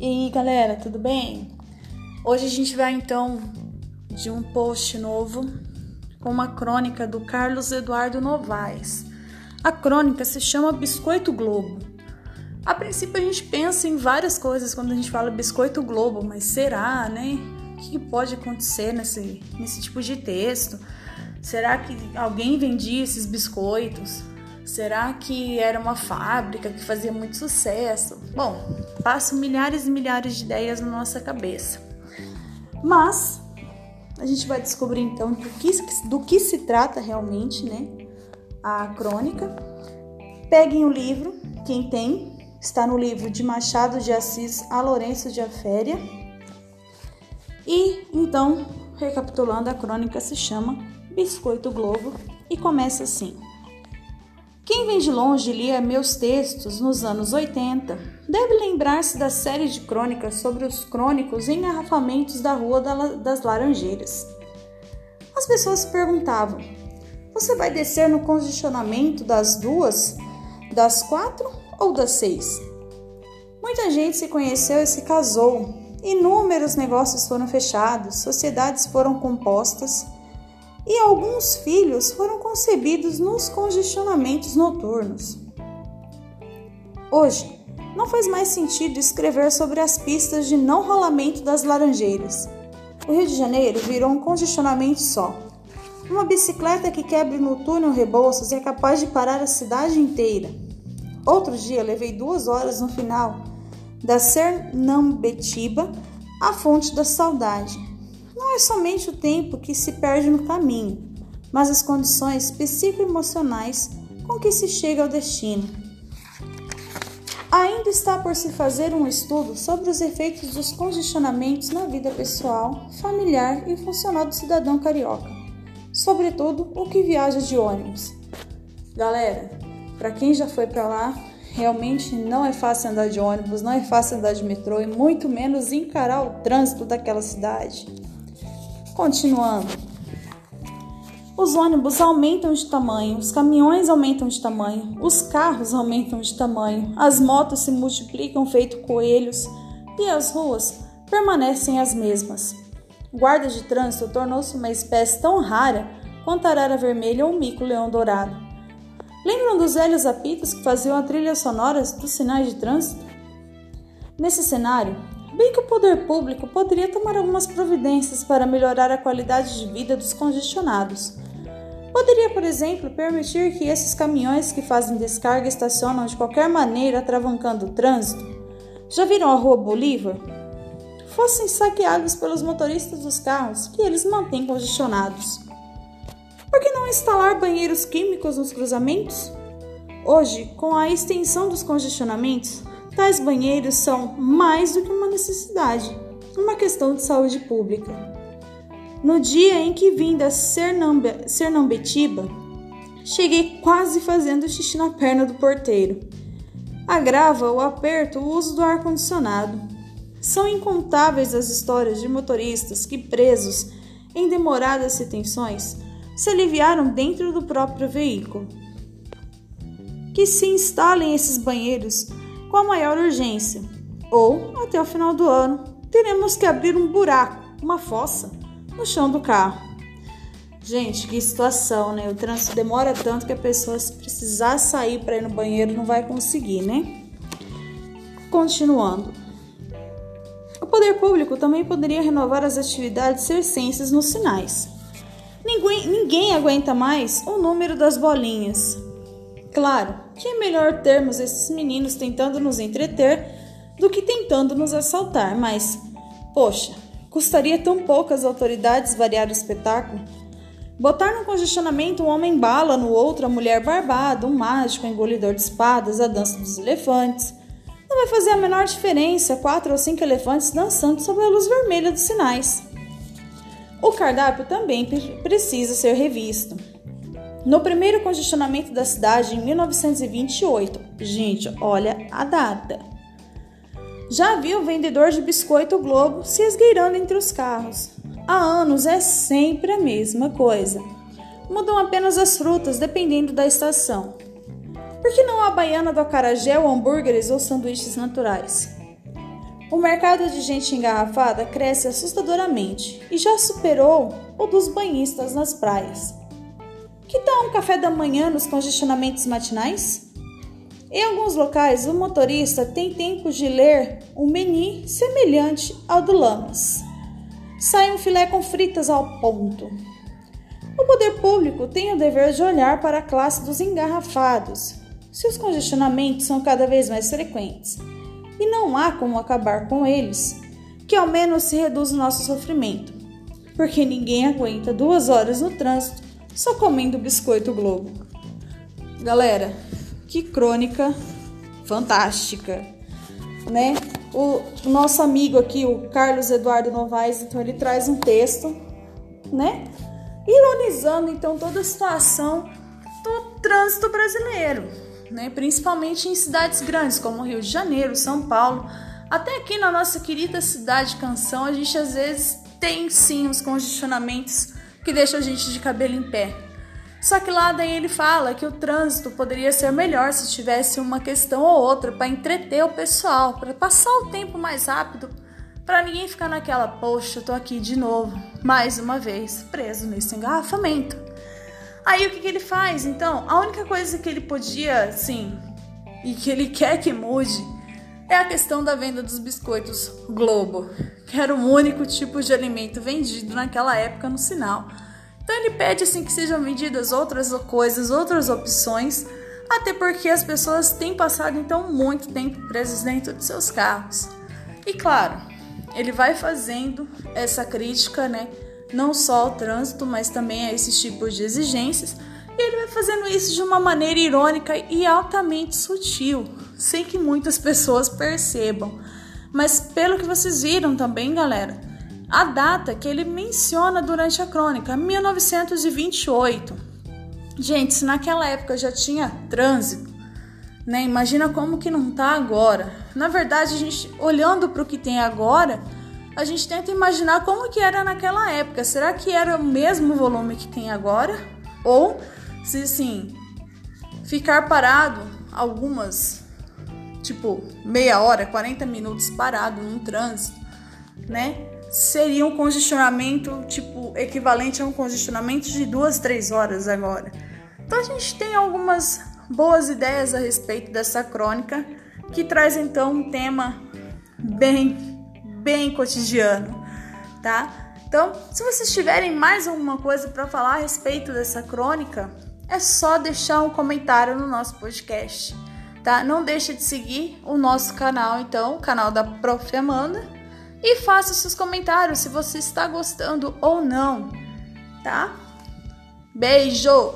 E aí, galera, tudo bem? Hoje a gente vai então de um post novo com uma crônica do Carlos Eduardo Novaes. A crônica se chama Biscoito Globo. A princípio a gente pensa em várias coisas quando a gente fala Biscoito Globo, mas será, né? O que pode acontecer nesse, nesse tipo de texto? Será que alguém vendia esses biscoitos? Será que era uma fábrica que fazia muito sucesso? Bom, passam milhares e milhares de ideias na nossa cabeça. Mas a gente vai descobrir então do que, do que se trata realmente, né? A crônica. Peguem o livro, quem tem, está no livro de Machado de Assis a Lourenço de Aféria. E então, recapitulando, a crônica se chama Biscoito Globo e começa assim. Quem vem de longe lia meus textos nos anos 80 deve lembrar-se da série de crônicas sobre os crônicos engarrafamentos da Rua das Laranjeiras. As pessoas se perguntavam: Você vai descer no congestionamento das duas, das quatro ou das seis? Muita gente se conheceu e se casou, inúmeros negócios foram fechados, sociedades foram compostas e alguns filhos foram concebidos nos congestionamentos noturnos. Hoje, não faz mais sentido escrever sobre as pistas de não rolamento das laranjeiras. O Rio de Janeiro virou um congestionamento só. Uma bicicleta que quebre no túnel Rebouças é capaz de parar a cidade inteira. Outro dia levei duas horas no final da Sernambetiba à Fonte da Saudade não é somente o tempo que se perde no caminho, mas as condições psicoemocionais com que se chega ao destino. Ainda está por se fazer um estudo sobre os efeitos dos congestionamentos na vida pessoal, familiar e funcional do cidadão carioca, sobretudo o que viaja de ônibus. Galera, para quem já foi para lá, realmente não é fácil andar de ônibus, não é fácil andar de metrô e muito menos encarar o trânsito daquela cidade. Continuando. Os ônibus aumentam de tamanho, os caminhões aumentam de tamanho, os carros aumentam de tamanho, as motos se multiplicam feito coelhos e as ruas permanecem as mesmas. Guarda de trânsito tornou-se uma espécie tão rara quanto a arara vermelha ou o mico-leão dourado. Lembram dos velhos apitos que faziam a trilha sonora dos sinais de trânsito? Nesse cenário, bem que o poder público poderia tomar algumas providências para melhorar a qualidade de vida dos congestionados. Poderia, por exemplo, permitir que esses caminhões que fazem descarga estacionam de qualquer maneira, atravancando o trânsito. Já viram a Rua Bolívar? Fossem saqueados pelos motoristas dos carros que eles mantêm congestionados. Por que não instalar banheiros químicos nos cruzamentos? Hoje, com a extensão dos congestionamentos, Tais banheiros são mais do que uma necessidade, uma questão de saúde pública. No dia em que vim da Sernambe Sernambetiba, cheguei quase fazendo xixi na perna do porteiro. Agrava o aperto o uso do ar-condicionado. São incontáveis as histórias de motoristas que, presos em demoradas retenções, se aliviaram dentro do próprio veículo. Que se instalem esses banheiros com a maior urgência. Ou, até o final do ano, teremos que abrir um buraco, uma fossa, no chão do carro. Gente, que situação, né? O trânsito demora tanto que a pessoa, se precisar sair para ir no banheiro, não vai conseguir, né? Continuando. O poder público também poderia renovar as atividades circenses nos sinais. Ninguém, ninguém aguenta mais o número das bolinhas, Claro que é melhor termos esses meninos tentando nos entreter do que tentando nos assaltar, mas, poxa, custaria tão pouco às autoridades variar o espetáculo? Botar no congestionamento um homem bala, no outro a mulher barbada, um mágico engolidor de espadas, a dança dos elefantes. Não vai fazer a menor diferença quatro ou cinco elefantes dançando sob a luz vermelha dos sinais. O cardápio também precisa ser revisto. No primeiro congestionamento da cidade em 1928, gente, olha a data. Já vi o vendedor de biscoito Globo se esgueirando entre os carros. Há anos é sempre a mesma coisa. Mudam apenas as frutas dependendo da estação. Por que não a baiana do acarajé ou hambúrgueres ou sanduíches naturais? o mercado de gente engarrafada cresce assustadoramente e já superou o dos banhistas nas praias. Que tal um café da manhã nos congestionamentos matinais? Em alguns locais, o motorista tem tempo de ler um menu semelhante ao do Lamas. Sai um filé com fritas ao ponto. O poder público tem o dever de olhar para a classe dos engarrafados. Se os congestionamentos são cada vez mais frequentes e não há como acabar com eles, que ao menos se reduz o nosso sofrimento, porque ninguém aguenta duas horas no trânsito só comendo biscoito Globo. Galera, que crônica fantástica, né? O nosso amigo aqui, o Carlos Eduardo Novaes, então ele traz um texto, né? Ironizando então toda a situação do trânsito brasileiro né? principalmente em cidades grandes como Rio de Janeiro, São Paulo. Até aqui na nossa querida cidade Canção, a gente às vezes tem sim os congestionamentos que deixam a gente de cabelo em pé. Só que lá daí ele fala que o trânsito poderia ser melhor se tivesse uma questão ou outra para entreter o pessoal, para passar o tempo mais rápido, para ninguém ficar naquela, poxa, eu tô aqui de novo, mais uma vez, preso nesse engarrafamento. Aí o que, que ele faz? Então, a única coisa que ele podia, assim, e que ele quer que mude é a questão da venda dos biscoitos Globo, que era o único tipo de alimento vendido naquela época no sinal. Então ele pede assim que sejam vendidas outras coisas, outras opções, até porque as pessoas têm passado então muito tempo presas dentro de seus carros. E claro, ele vai fazendo essa crítica, né? não só ao trânsito, mas também a esses tipos de exigências. E ele vai fazendo isso de uma maneira irônica e altamente sutil, sem que muitas pessoas percebam. Mas pelo que vocês viram também, galera, a data que ele menciona durante a crônica, 1928. Gente, se naquela época já tinha trânsito, né? Imagina como que não tá agora. Na verdade, a gente olhando para o que tem agora, a gente tenta imaginar como que era naquela época. Será que era o mesmo volume que tem agora? Ou se sim, ficar parado algumas, tipo, meia hora, 40 minutos parado num trânsito, né? Seria um congestionamento, tipo, equivalente a um congestionamento de duas, três horas agora. Então a gente tem algumas boas ideias a respeito dessa crônica, que traz então um tema bem bem cotidiano, tá? Então, se vocês tiverem mais alguma coisa para falar a respeito dessa crônica, é só deixar um comentário no nosso podcast, tá? Não deixe de seguir o nosso canal, então, o canal da Prof. Amanda, e faça seus comentários se você está gostando ou não, tá? Beijo!